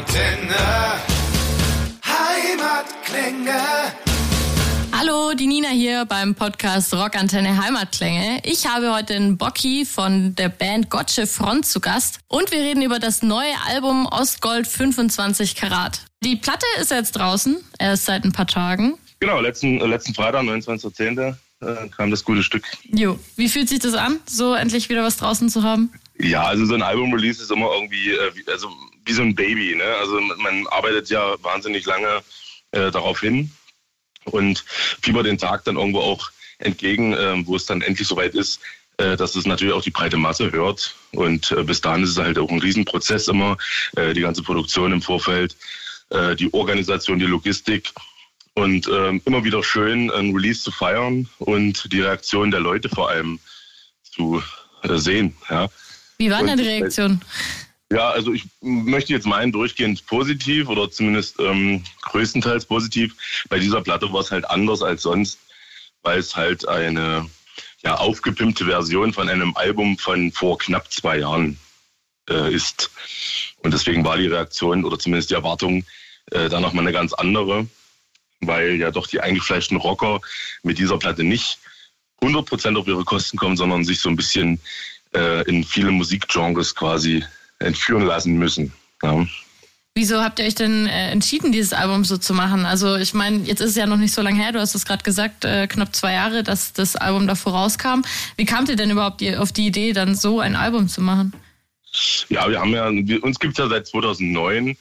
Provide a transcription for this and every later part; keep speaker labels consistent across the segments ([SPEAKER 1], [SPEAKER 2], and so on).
[SPEAKER 1] Antenne. Heimatklänge.
[SPEAKER 2] Hallo, die Nina hier beim Podcast Rockantenne Heimatklänge. Ich habe heute den Bocky von der Band Gotche Front zu Gast und wir reden über das neue Album Ostgold 25 Karat. Die Platte ist jetzt draußen, erst seit ein paar Tagen.
[SPEAKER 3] Genau, letzten, letzten Freitag, 29.10. Äh, kam das gute Stück.
[SPEAKER 2] Jo, wie fühlt sich das an, so endlich wieder was draußen zu haben?
[SPEAKER 3] Ja, also so ein Album-Release ist immer irgendwie, äh, also wie so ein Baby. Ne? Also man arbeitet ja wahnsinnig lange äh, darauf hin und fiebert den Tag dann irgendwo auch entgegen, äh, wo es dann endlich soweit ist, äh, dass es natürlich auch die breite Masse hört. Und äh, bis dahin ist es halt auch ein Riesenprozess immer, äh, die ganze Produktion im Vorfeld, äh, die Organisation, die Logistik. Und ähm, immer wieder schön, ein Release zu feiern und die Reaktion der Leute vor allem zu sehen. Ja.
[SPEAKER 2] Wie war denn die Reaktion?
[SPEAKER 3] Ja, also ich möchte jetzt meinen durchgehend positiv oder zumindest ähm, größtenteils positiv. Bei dieser Platte war es halt anders als sonst, weil es halt eine ja, aufgepimpte Version von einem Album von vor knapp zwei Jahren äh, ist. Und deswegen war die Reaktion oder zumindest die Erwartung äh, da nochmal eine ganz andere, weil ja doch die eingefleischten Rocker mit dieser Platte nicht 100% auf ihre Kosten kommen, sondern sich so ein bisschen äh, in viele Musikgenres quasi entführen lassen müssen. Ja.
[SPEAKER 2] Wieso habt ihr euch denn äh, entschieden, dieses Album so zu machen? Also ich meine, jetzt ist es ja noch nicht so lange her, du hast es gerade gesagt, äh, knapp zwei Jahre, dass das Album davor rauskam. Wie kamt ihr denn überhaupt auf die Idee, dann so ein Album zu machen?
[SPEAKER 3] Ja, wir haben ja, wir, uns gibt es ja seit 2009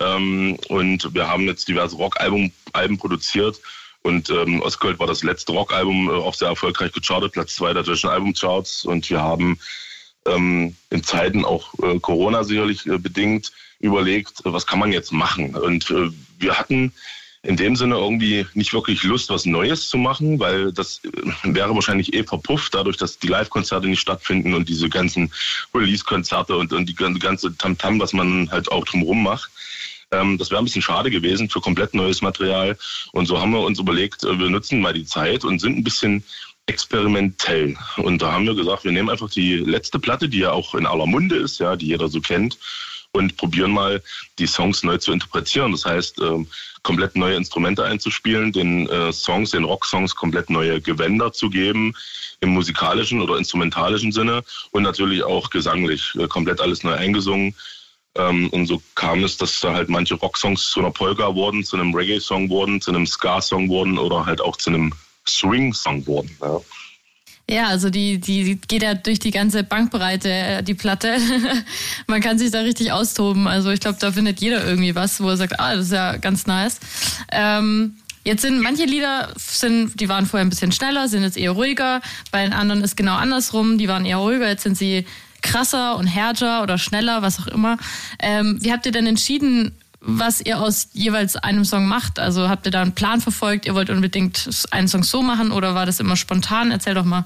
[SPEAKER 3] ähm, und wir haben jetzt diverse Rockalben Alben produziert und ähm, Ostgold war das letzte Rockalbum, äh, auch sehr erfolgreich gechartet, Platz zwei der deutschen Albumcharts und wir haben ähm, in Zeiten auch äh, Corona sicherlich äh, bedingt überlegt, was kann man jetzt machen. Und äh, wir hatten in dem Sinne irgendwie nicht wirklich Lust, was Neues zu machen, weil das äh, wäre wahrscheinlich eh verpufft, dadurch, dass die Live-Konzerte nicht stattfinden und diese ganzen Release-Konzerte und, und die ganze Tamtam, -Tam, was man halt auch drumherum macht. Ähm, das wäre ein bisschen schade gewesen für komplett neues Material. Und so haben wir uns überlegt, äh, wir nutzen mal die Zeit und sind ein bisschen experimentell. Und da haben wir gesagt, wir nehmen einfach die letzte Platte, die ja auch in aller Munde ist, ja, die jeder so kennt, und probieren mal, die Songs neu zu interpretieren. Das heißt, äh, komplett neue Instrumente einzuspielen, den äh, Songs, den Rocksongs komplett neue Gewänder zu geben, im musikalischen oder instrumentalischen Sinne und natürlich auch gesanglich, äh, komplett alles neu eingesungen. Ähm, und so kam es, dass da halt manche Rocksongs zu einer Polka wurden, zu einem Reggae-Song wurden, zu einem Ska-Song wurden oder halt auch zu einem Swing-Song wurden. Ja.
[SPEAKER 2] Ja, also die, die geht ja durch die ganze Bankbreite, äh, die Platte. Man kann sich da richtig austoben. Also ich glaube, da findet jeder irgendwie was, wo er sagt, ah, das ist ja ganz nice. Ähm, jetzt sind manche Lieder, sind, die waren vorher ein bisschen schneller, sind jetzt eher ruhiger. Bei den anderen ist genau andersrum, die waren eher ruhiger, jetzt sind sie krasser und härter oder schneller, was auch immer. Ähm, wie habt ihr denn entschieden, was ihr aus jeweils einem Song macht. Also habt ihr da einen Plan verfolgt, ihr wollt unbedingt einen Song so machen oder war das immer spontan? Erzähl doch mal.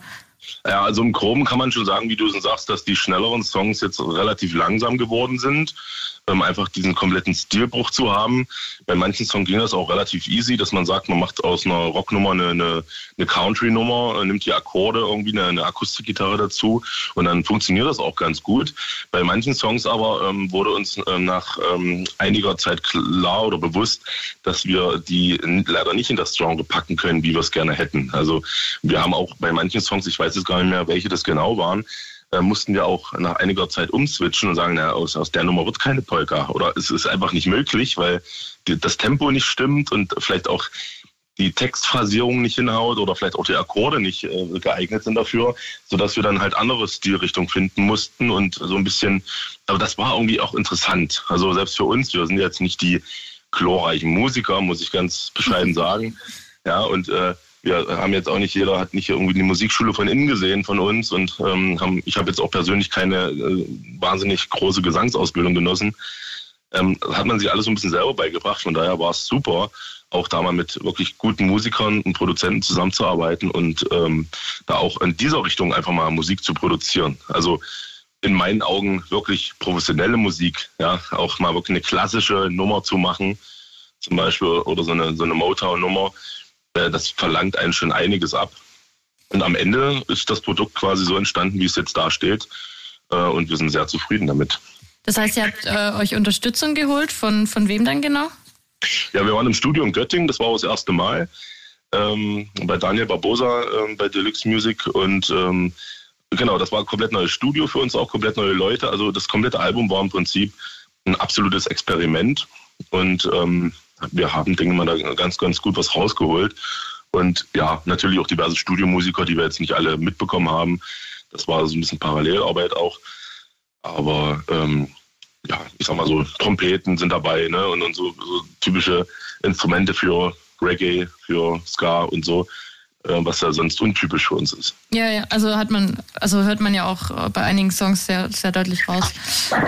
[SPEAKER 3] Ja, also im Groben kann man schon sagen, wie du schon sagst, dass die schnelleren Songs jetzt relativ langsam geworden sind ähm, einfach diesen kompletten Stilbruch zu haben. Bei manchen Songs ging das auch relativ easy, dass man sagt, man macht aus einer Rocknummer eine, eine, eine Country-Nummer, äh, nimmt die Akkorde, irgendwie eine, eine Akustikgitarre dazu und dann funktioniert das auch ganz gut. Bei manchen Songs aber ähm, wurde uns äh, nach ähm, einiger Zeit klar oder bewusst, dass wir die leider nicht in das Genre packen können, wie wir es gerne hätten. Also wir haben auch bei manchen Songs, ich weiß jetzt gar nicht mehr, welche das genau waren, äh, mussten wir auch nach einiger Zeit umswitchen und sagen, na, aus, aus der Nummer wird keine Polka. Oder es ist einfach nicht möglich, weil die, das Tempo nicht stimmt und vielleicht auch die Textphrasierung nicht hinhaut oder vielleicht auch die Akkorde nicht äh, geeignet sind dafür, sodass wir dann halt andere Stilrichtungen finden mussten und so ein bisschen, aber das war irgendwie auch interessant. Also selbst für uns, wir sind jetzt nicht die glorreichen Musiker, muss ich ganz bescheiden sagen. Ja, und äh, wir haben jetzt auch nicht jeder hat nicht irgendwie die Musikschule von innen gesehen von uns und ähm, haben, ich habe jetzt auch persönlich keine äh, wahnsinnig große Gesangsausbildung genossen. Ähm, hat man sich alles so ein bisschen selber beigebracht. Von daher war es super, auch da mal mit wirklich guten Musikern und Produzenten zusammenzuarbeiten und ähm, da auch in dieser Richtung einfach mal Musik zu produzieren. Also in meinen Augen wirklich professionelle Musik, ja, auch mal wirklich eine klassische Nummer zu machen, zum Beispiel, oder so eine, so eine Motown-Nummer, das verlangt einen schon einiges ab. Und am Ende ist das Produkt quasi so entstanden, wie es jetzt da steht. Äh, und wir sind sehr zufrieden damit.
[SPEAKER 2] Das heißt, ihr habt äh, euch Unterstützung geholt. Von, von wem dann genau?
[SPEAKER 3] Ja, wir waren im Studio in Göttingen, das war auch das erste Mal. Ähm, bei Daniel Barbosa ähm, bei Deluxe Music und ähm, genau, das war ein komplett neues Studio für uns, auch komplett neue Leute. Also das komplette Album war im Prinzip ein absolutes Experiment und ähm, wir haben, denke ich mal, da ganz, ganz gut was rausgeholt. Und ja, natürlich auch diverse Studiomusiker, die wir jetzt nicht alle mitbekommen haben. Das war so ein bisschen Parallelarbeit auch. Aber ähm, ja, ich sag mal so, Trompeten sind dabei, ne? Und, und so, so typische Instrumente für Reggae, für Ska und so, was ja sonst untypisch für uns ist.
[SPEAKER 2] Ja, ja, also hat man, also hört man ja auch bei einigen Songs sehr, sehr deutlich raus.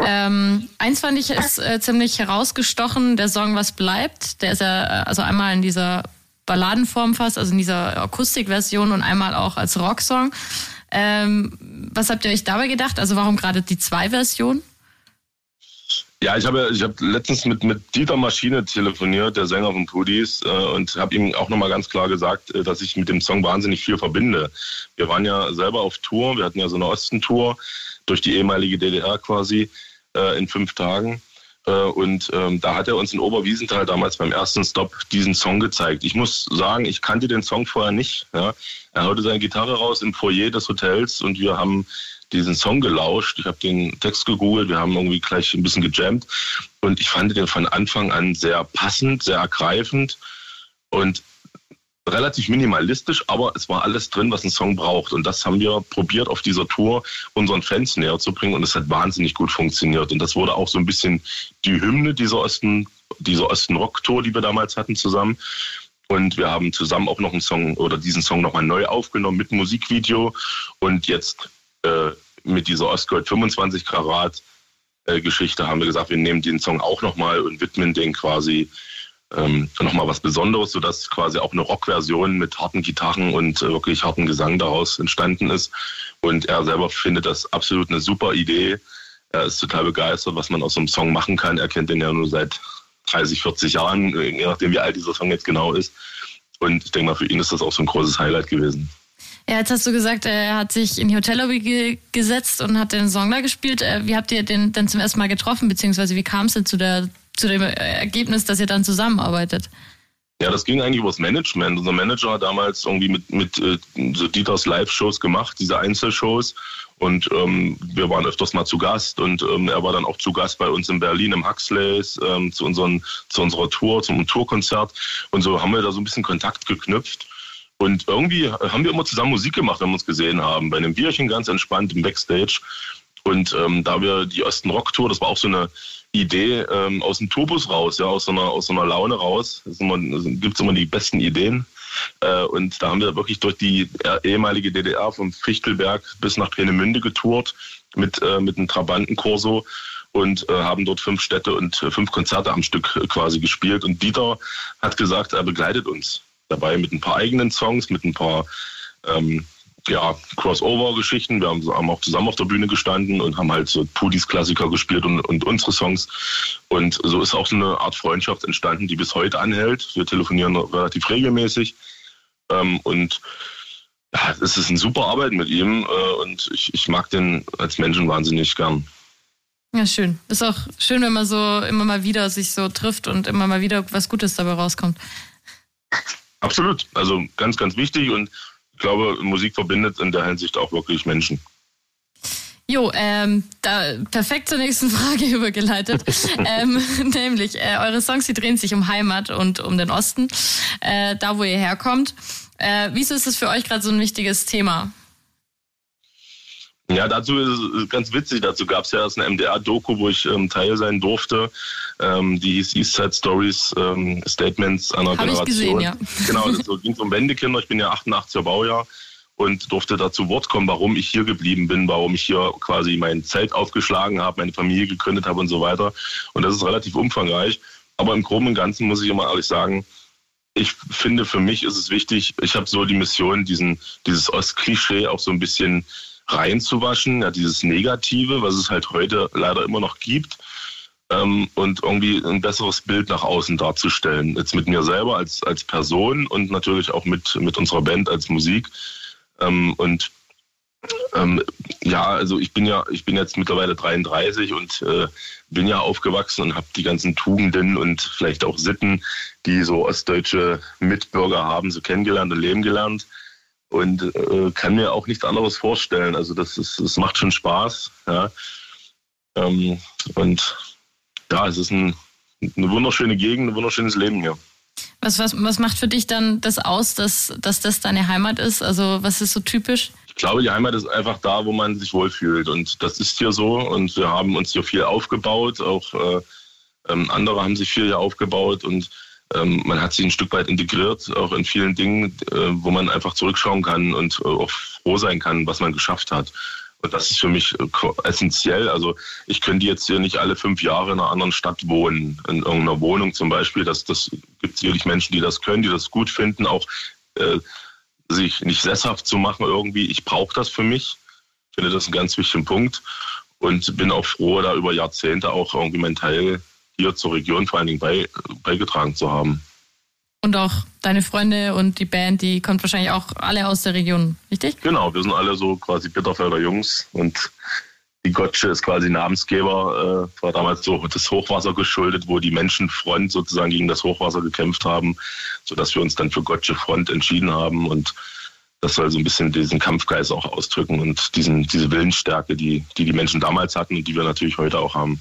[SPEAKER 2] Ähm, eins fand ich ist äh, ziemlich herausgestochen, der Song Was bleibt. Der ist ja äh, also einmal in dieser Balladenform fast, also in dieser Akustikversion und einmal auch als Rocksong. Ähm, was habt ihr euch dabei gedacht? Also warum gerade die zwei Versionen?
[SPEAKER 3] Ja, ich habe ich hab letztens mit, mit Dieter Maschine telefoniert, der Sänger von Pudis, äh, und habe ihm auch nochmal ganz klar gesagt, äh, dass ich mit dem Song wahnsinnig viel verbinde. Wir waren ja selber auf Tour, wir hatten ja so eine Ostentour durch die ehemalige DDR quasi äh, in fünf Tagen. Äh, und ähm, da hat er uns in Oberwiesenthal damals beim ersten Stop diesen Song gezeigt. Ich muss sagen, ich kannte den Song vorher nicht. Ja. Er haute seine Gitarre raus im Foyer des Hotels und wir haben diesen Song gelauscht. Ich habe den Text gegoogelt, wir haben irgendwie gleich ein bisschen gejammt und ich fand den von Anfang an sehr passend, sehr ergreifend und relativ minimalistisch, aber es war alles drin, was ein Song braucht. Und das haben wir probiert auf dieser Tour unseren Fans näher zu bringen und es hat wahnsinnig gut funktioniert. Und das wurde auch so ein bisschen die Hymne dieser Osten, dieser Osten Rock Tour, die wir damals hatten zusammen. Und wir haben zusammen auch noch einen Song oder diesen Song nochmal neu aufgenommen mit Musikvideo. Und jetzt äh, mit dieser Ostgold 25 Karat äh, Geschichte haben wir gesagt, wir nehmen den Song auch nochmal und widmen den quasi ähm, nochmal was Besonderes, sodass quasi auch eine Rockversion mit harten Gitarren und äh, wirklich harten Gesang daraus entstanden ist. Und er selber findet das absolut eine super Idee. Er ist total begeistert, was man aus so einem Song machen kann. Er kennt den ja nur seit 30, 40 Jahren, äh, je nachdem, wie alt dieser Song jetzt genau ist. Und ich denke mal, für ihn ist das auch so ein großes Highlight gewesen.
[SPEAKER 2] Ja, jetzt hast du gesagt, er hat sich in die Hotellobby ge gesetzt und hat den Song da gespielt. Äh, wie habt ihr den denn zum ersten Mal getroffen, beziehungsweise wie kam es denn zu, der, zu dem Ergebnis, dass ihr dann zusammenarbeitet?
[SPEAKER 3] Ja, das ging eigentlich übers Management. Unser Manager hat damals irgendwie mit, mit äh, so Dieters Live-Shows gemacht, diese Einzelshows. Und ähm, wir waren öfters mal zu Gast und ähm, er war dann auch zu Gast bei uns in Berlin im Huxleys ähm, zu, unseren, zu unserer Tour, zum Tourkonzert. Und so haben wir da so ein bisschen Kontakt geknüpft. Und irgendwie haben wir immer zusammen Musik gemacht, wenn wir uns gesehen haben. Bei einem Bierchen ganz entspannt im Backstage. Und ähm, da wir die Osten Rock Tour, das war auch so eine Idee ähm, aus dem Turbus raus, ja, aus so einer, aus so einer Laune raus. Es gibt immer die besten Ideen. Äh, und da haben wir wirklich durch die ehemalige DDR vom Fichtelberg bis nach Peenemünde getourt mit, äh, mit einem Trabantenkorso und äh, haben dort fünf Städte und äh, fünf Konzerte am Stück äh, quasi gespielt. Und Dieter hat gesagt, er begleitet uns dabei mit ein paar eigenen Songs, mit ein paar ähm, ja, Crossover-Geschichten. Wir haben, haben, auch zusammen auf der Bühne gestanden und haben halt so Pudis Klassiker gespielt und, und unsere Songs. Und so ist auch so eine Art Freundschaft entstanden, die bis heute anhält. Wir telefonieren relativ regelmäßig. Ähm, und ja, es ist eine super Arbeit mit ihm äh, und ich, ich mag den als Menschen wahnsinnig gern.
[SPEAKER 2] Ja, schön. Ist auch schön, wenn man so immer mal wieder sich so trifft und immer mal wieder was Gutes dabei rauskommt.
[SPEAKER 3] Absolut. Also ganz, ganz wichtig und ich glaube, Musik verbindet in der Hinsicht auch wirklich Menschen.
[SPEAKER 2] Jo, ähm, da perfekt zur nächsten Frage übergeleitet. ähm, nämlich, äh, eure Songs, die drehen sich um Heimat und um den Osten, äh, da wo ihr herkommt. Äh, wieso ist das für euch gerade so ein wichtiges Thema?
[SPEAKER 3] Ja, dazu ist es ganz witzig. Dazu gab es ja erst eine MDR-Doku, wo ich ähm, Teil sein durfte. Ähm, die hieß East Side Stories ähm, Statements einer Hab Generation. Ich gesehen, ja. Genau, das so, ging um Wendekinder. Ich bin ja 88er Baujahr und durfte dazu Wort kommen, warum ich hier geblieben bin, warum ich hier quasi mein Zelt aufgeschlagen habe, meine Familie gegründet habe und so weiter. Und das ist relativ umfangreich. Aber im Groben und Ganzen muss ich immer ehrlich sagen, ich finde, für mich ist es wichtig, ich habe so die Mission, diesen, dieses Ostklischee auch so ein bisschen reinzuwaschen, ja, dieses Negative, was es halt heute leider immer noch gibt, ähm, und irgendwie ein besseres Bild nach außen darzustellen. Jetzt mit mir selber als, als Person und natürlich auch mit, mit unserer Band als Musik. Ähm, und Ähm, ja, also ich bin ja, ich bin jetzt mittlerweile 33 und äh, bin ja aufgewachsen und habe die ganzen Tugenden und vielleicht auch Sitten, die so ostdeutsche Mitbürger haben, so kennengelernt und leben gelernt und äh, kann mir auch nichts anderes vorstellen. Also das ist, das macht schon Spaß, ja. Ähm, und ja, es ist ein, eine wunderschöne Gegend, ein wunderschönes Leben hier.
[SPEAKER 2] Was, was, was macht für dich dann das aus, dass, dass das deine Heimat ist? Also was ist so typisch?
[SPEAKER 3] Ich glaube, die Heimat ist einfach da, wo man sich wohlfühlt. Und das ist hier so. Und wir haben uns hier viel aufgebaut. Auch äh, ähm, andere haben sich viel hier aufgebaut. Und ähm, man hat sich ein Stück weit integriert, auch in vielen Dingen, äh, wo man einfach zurückschauen kann und äh, auch froh sein kann, was man geschafft hat. Und das ist für mich äh, essentiell. Also ich könnte jetzt hier nicht alle fünf Jahre in einer anderen Stadt wohnen, in irgendeiner Wohnung zum Beispiel. Das, das gibt sicherlich Menschen, die das können, die das gut finden, auch äh, sich nicht sesshaft zu machen irgendwie. Ich brauche das für mich. Ich finde das einen ganz wichtigen Punkt und bin auch froh, da über Jahrzehnte auch irgendwie mein Teil hier zur Region vor allen Dingen bei, beigetragen zu haben.
[SPEAKER 2] Und auch deine Freunde und die Band, die kommt wahrscheinlich auch alle aus der Region, richtig?
[SPEAKER 3] Genau, wir sind alle so quasi Bitterfelder Jungs und die Gotsche ist quasi Namensgeber, äh, war damals so das Hochwasser geschuldet, wo die Menschenfront sozusagen gegen das Hochwasser gekämpft haben, sodass wir uns dann für Gotsche Front entschieden haben und das soll so ein bisschen diesen Kampfgeist auch ausdrücken und diesen, diese Willensstärke, die, die die Menschen damals hatten und die wir natürlich heute auch haben.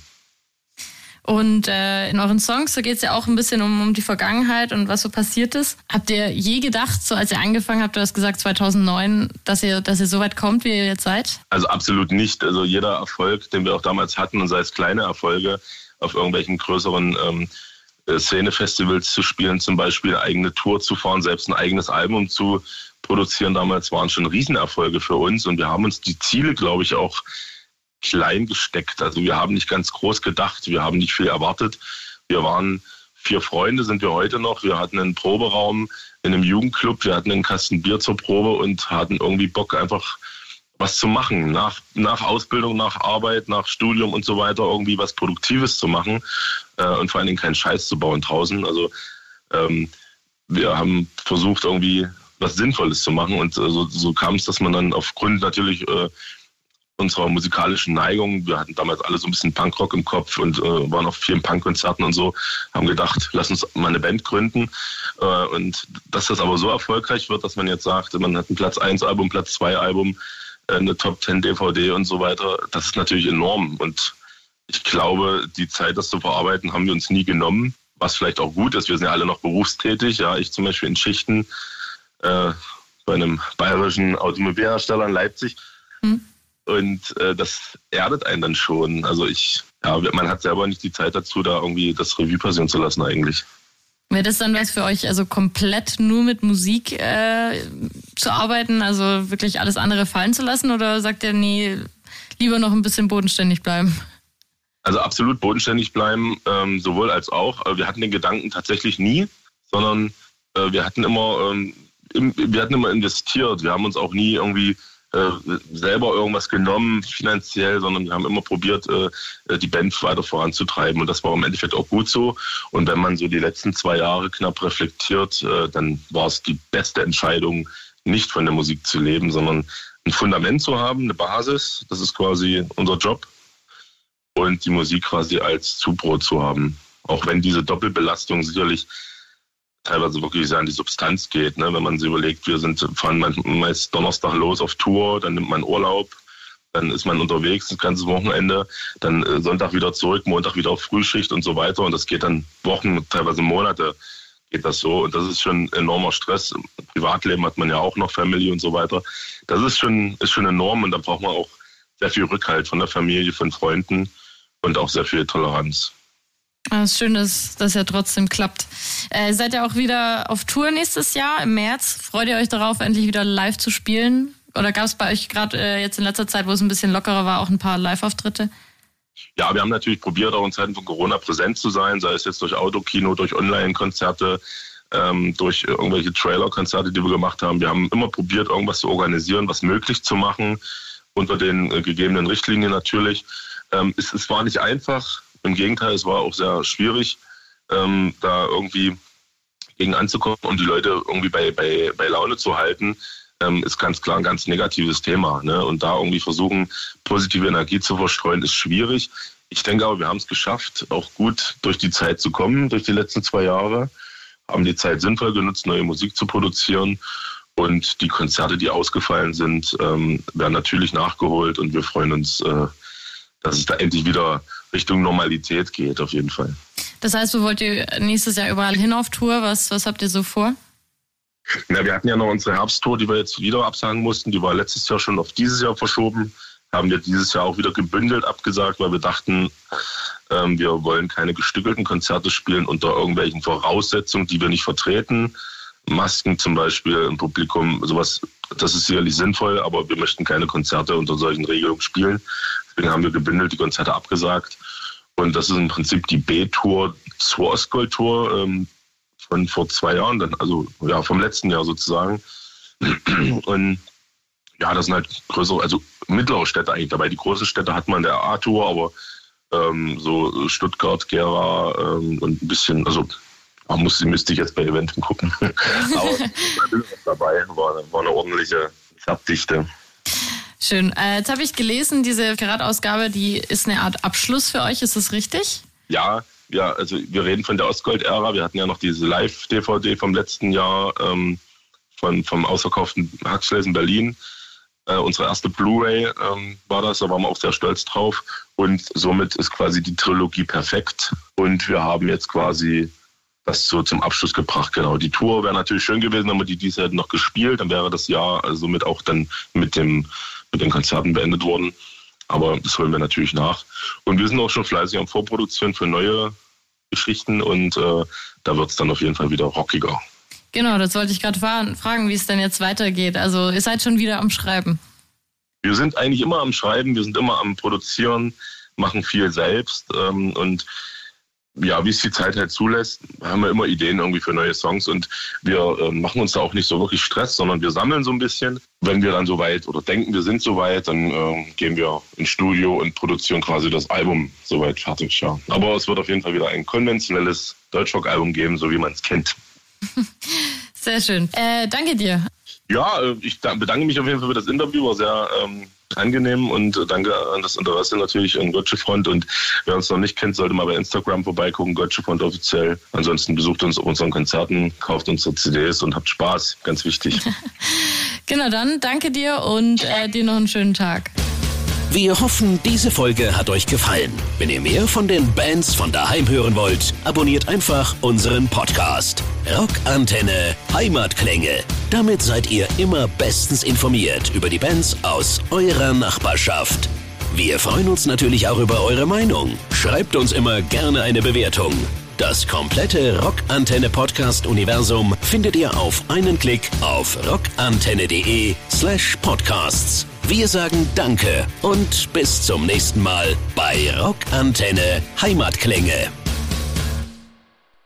[SPEAKER 2] Und äh, in euren Songs, da geht es ja auch ein bisschen um, um die Vergangenheit und was so passiert ist. Habt ihr je gedacht, so als ihr angefangen habt, du hast gesagt 2009, dass ihr, dass ihr so weit kommt, wie ihr jetzt seid?
[SPEAKER 3] Also absolut nicht. Also jeder Erfolg, den wir auch damals hatten, und sei es kleine Erfolge, auf irgendwelchen größeren ähm, äh, Szenefestivals zu spielen, zum Beispiel eine eigene Tour zu fahren, selbst ein eigenes Album zu produzieren, damals waren schon Riesenerfolge für uns. Und wir haben uns die Ziele, glaube ich, auch klein gesteckt. Also wir haben nicht ganz groß gedacht, wir haben nicht viel erwartet. Wir waren vier Freunde, sind wir heute noch. Wir hatten einen Proberaum in einem Jugendclub, wir hatten einen Kasten Bier zur Probe und hatten irgendwie Bock, einfach was zu machen. Nach, nach Ausbildung, nach Arbeit, nach Studium und so weiter, irgendwie was Produktives zu machen äh, und vor allen Dingen keinen Scheiß zu bauen draußen. Also ähm, wir haben versucht, irgendwie was Sinnvolles zu machen und äh, so, so kam es, dass man dann aufgrund natürlich äh, unserer musikalischen Neigung. Wir hatten damals alle so ein bisschen Punkrock im Kopf und äh, waren auf vielen Punkkonzerten und so, haben gedacht, lass uns mal eine Band gründen. Äh, und dass das aber so erfolgreich wird, dass man jetzt sagt, man hat ein Platz 1 Album, Platz 2 Album, äh, eine Top 10 DVD und so weiter, das ist natürlich enorm. Und ich glaube, die Zeit, das zu verarbeiten, haben wir uns nie genommen. Was vielleicht auch gut ist, wir sind ja alle noch berufstätig. Ja, ich zum Beispiel in Schichten äh, bei einem bayerischen Automobilhersteller in Leipzig. Mhm. Und äh, das erdet einen dann schon. Also ich, ja, man hat selber nicht die Zeit dazu, da irgendwie das Revue passieren zu lassen eigentlich.
[SPEAKER 2] Wäre das dann was für euch, also komplett nur mit Musik äh, zu arbeiten, also wirklich alles andere fallen zu lassen? Oder sagt ihr, nee, lieber noch ein bisschen bodenständig bleiben?
[SPEAKER 3] Also absolut bodenständig bleiben, ähm, sowohl als auch. Wir hatten den Gedanken tatsächlich nie, sondern äh, wir hatten immer, ähm, wir hatten immer investiert. Wir haben uns auch nie irgendwie äh, selber irgendwas genommen finanziell, sondern wir haben immer probiert, äh, die Band weiter voranzutreiben. Und das war im Endeffekt auch gut so. Und wenn man so die letzten zwei Jahre knapp reflektiert, äh, dann war es die beste Entscheidung, nicht von der Musik zu leben, sondern ein Fundament zu haben, eine Basis. Das ist quasi unser Job. Und die Musik quasi als Zubrot zu haben. Auch wenn diese Doppelbelastung sicherlich teilweise wirklich sehr an die Substanz geht. Ne? Wenn man sich überlegt, wir sind fahren meist Donnerstag los auf Tour, dann nimmt man Urlaub, dann ist man unterwegs das ganze Wochenende, dann äh, Sonntag wieder zurück, Montag wieder auf Frühschicht und so weiter. Und das geht dann Wochen, teilweise Monate geht das so. Und das ist schon enormer Stress. Im Privatleben hat man ja auch noch Family und so weiter. Das ist schon, ist schon enorm und da braucht man auch sehr viel Rückhalt von der Familie, von Freunden und auch sehr viel Toleranz.
[SPEAKER 2] Ah, es ist schön, dass das ja trotzdem klappt. Äh, seid ihr auch wieder auf Tour nächstes Jahr im März? Freut ihr euch darauf, endlich wieder live zu spielen? Oder gab es bei euch gerade äh, jetzt in letzter Zeit, wo es ein bisschen lockerer war, auch ein paar Live-Auftritte?
[SPEAKER 3] Ja, wir haben natürlich probiert, auch in Zeiten von Corona präsent zu sein, sei es jetzt durch Autokino, durch Online-Konzerte, ähm, durch irgendwelche Trailer-Konzerte, die wir gemacht haben. Wir haben immer probiert, irgendwas zu organisieren, was möglich zu machen, unter den äh, gegebenen Richtlinien natürlich. Ähm, es, es war nicht einfach, im Gegenteil, es war auch sehr schwierig, ähm, da irgendwie gegen anzukommen und die Leute irgendwie bei, bei, bei Laune zu halten. ähm, ist ganz klar ein ganz negatives Thema. Ne? Und da irgendwie versuchen, positive Energie zu verstreuen, ist schwierig. Ich denke aber, wir haben es geschafft, auch gut durch die Zeit zu kommen, durch die letzten zwei Jahre, haben die Zeit sinnvoll genutzt, neue Musik zu produzieren. Und die Konzerte, die ausgefallen sind, ähm, werden natürlich nachgeholt und wir freuen uns, äh, dass es da endlich wieder Richtung Normalität geht, auf jeden Fall.
[SPEAKER 2] Das heißt, wo wollt ihr nächstes Jahr überall hin auf Tour? Was, was habt ihr so vor?
[SPEAKER 3] Ja, wir hatten ja noch unsere Herbsttour, die wir jetzt wieder absagen mussten. Die war letztes Jahr schon auf dieses Jahr verschoben. Haben wir dieses Jahr auch wieder gebündelt abgesagt, weil wir dachten, ähm, wir wollen keine gestückelten Konzerte spielen unter irgendwelchen Voraussetzungen, die wir nicht vertreten. Masken zum Beispiel im Publikum, sowas, das ist sicherlich sinnvoll, aber wir möchten keine Konzerte unter solchen Regelungen spielen. Deswegen haben wir gebündelt die Konzerte abgesagt. Und das ist im Prinzip die B-Tour zur Ostgold-Tour. Ähm, von vor zwei Jahren, dann, also ja, vom letzten Jahr sozusagen. Und ja, das sind halt größere, also mittlere Städte eigentlich dabei. Die großen Städte hat man der A-Tour, aber ähm, so Stuttgart, Gera ähm, und ein bisschen, also man muss, müsste ich jetzt bei Eventum gucken. aber dabei war, war eine ordentliche Farbdichte.
[SPEAKER 2] Schön. Äh, jetzt habe ich gelesen, diese Geradeausgabe, die ist eine Art Abschluss für euch, ist das richtig?
[SPEAKER 3] Ja, ja, also wir reden von der Ostgold-Ära. Wir hatten ja noch diese Live-DVD vom letzten Jahr ähm, von, vom ausverkauften Huxleys in Berlin. Äh, unsere erste Blu-ray ähm, war das, da waren wir auch sehr stolz drauf. Und somit ist quasi die Trilogie perfekt. Und wir haben jetzt quasi das so zum Abschluss gebracht. Genau. Die Tour wäre natürlich schön gewesen, wenn wir die diese hätten noch gespielt. Dann wäre das Jahr also somit auch dann mit, dem, mit den Konzerten beendet worden. Aber das holen wir natürlich nach. Und wir sind auch schon fleißig am Vorproduzieren für neue Geschichten und äh, da wird es dann auf jeden Fall wieder rockiger.
[SPEAKER 2] Genau, das wollte ich gerade fragen, wie es denn jetzt weitergeht. Also ihr seid schon wieder am Schreiben.
[SPEAKER 3] Wir sind eigentlich immer am Schreiben, wir sind immer am Produzieren, machen viel selbst ähm, und ja, wie es die Zeit halt zulässt, haben wir immer Ideen irgendwie für neue Songs und wir äh, machen uns da auch nicht so wirklich Stress, sondern wir sammeln so ein bisschen. Wenn wir dann soweit oder denken, wir sind soweit, dann äh, gehen wir ins Studio und produzieren quasi das Album soweit fertig. Ja. Aber es wird auf jeden Fall wieder ein konventionelles Deutschrock-Album geben, so wie man es kennt.
[SPEAKER 2] Sehr schön. Äh, danke dir.
[SPEAKER 3] Ja, äh, ich bedanke mich auf jeden Fall für das Interview, war sehr ähm, angenehm und danke an das Interesse natürlich an Götze Front. Und wer uns noch nicht kennt, sollte mal bei Instagram vorbeigucken, Götze Front offiziell. Ansonsten besucht uns auf unseren Konzerten, kauft unsere CDs und habt Spaß. Ganz wichtig.
[SPEAKER 2] genau, dann danke dir und äh, dir noch einen schönen Tag.
[SPEAKER 1] Wir hoffen, diese Folge hat euch gefallen. Wenn ihr mehr von den Bands von daheim hören wollt, abonniert einfach unseren Podcast. Rockantenne Heimatklänge. Damit seid ihr immer bestens informiert über die Bands aus eurer Nachbarschaft. Wir freuen uns natürlich auch über eure Meinung. Schreibt uns immer gerne eine Bewertung. Das komplette Rockantenne Podcast Universum findet ihr auf einen Klick auf rockantenne.de slash podcasts. Wir sagen Danke und bis zum nächsten Mal bei Rockantenne Heimatklänge.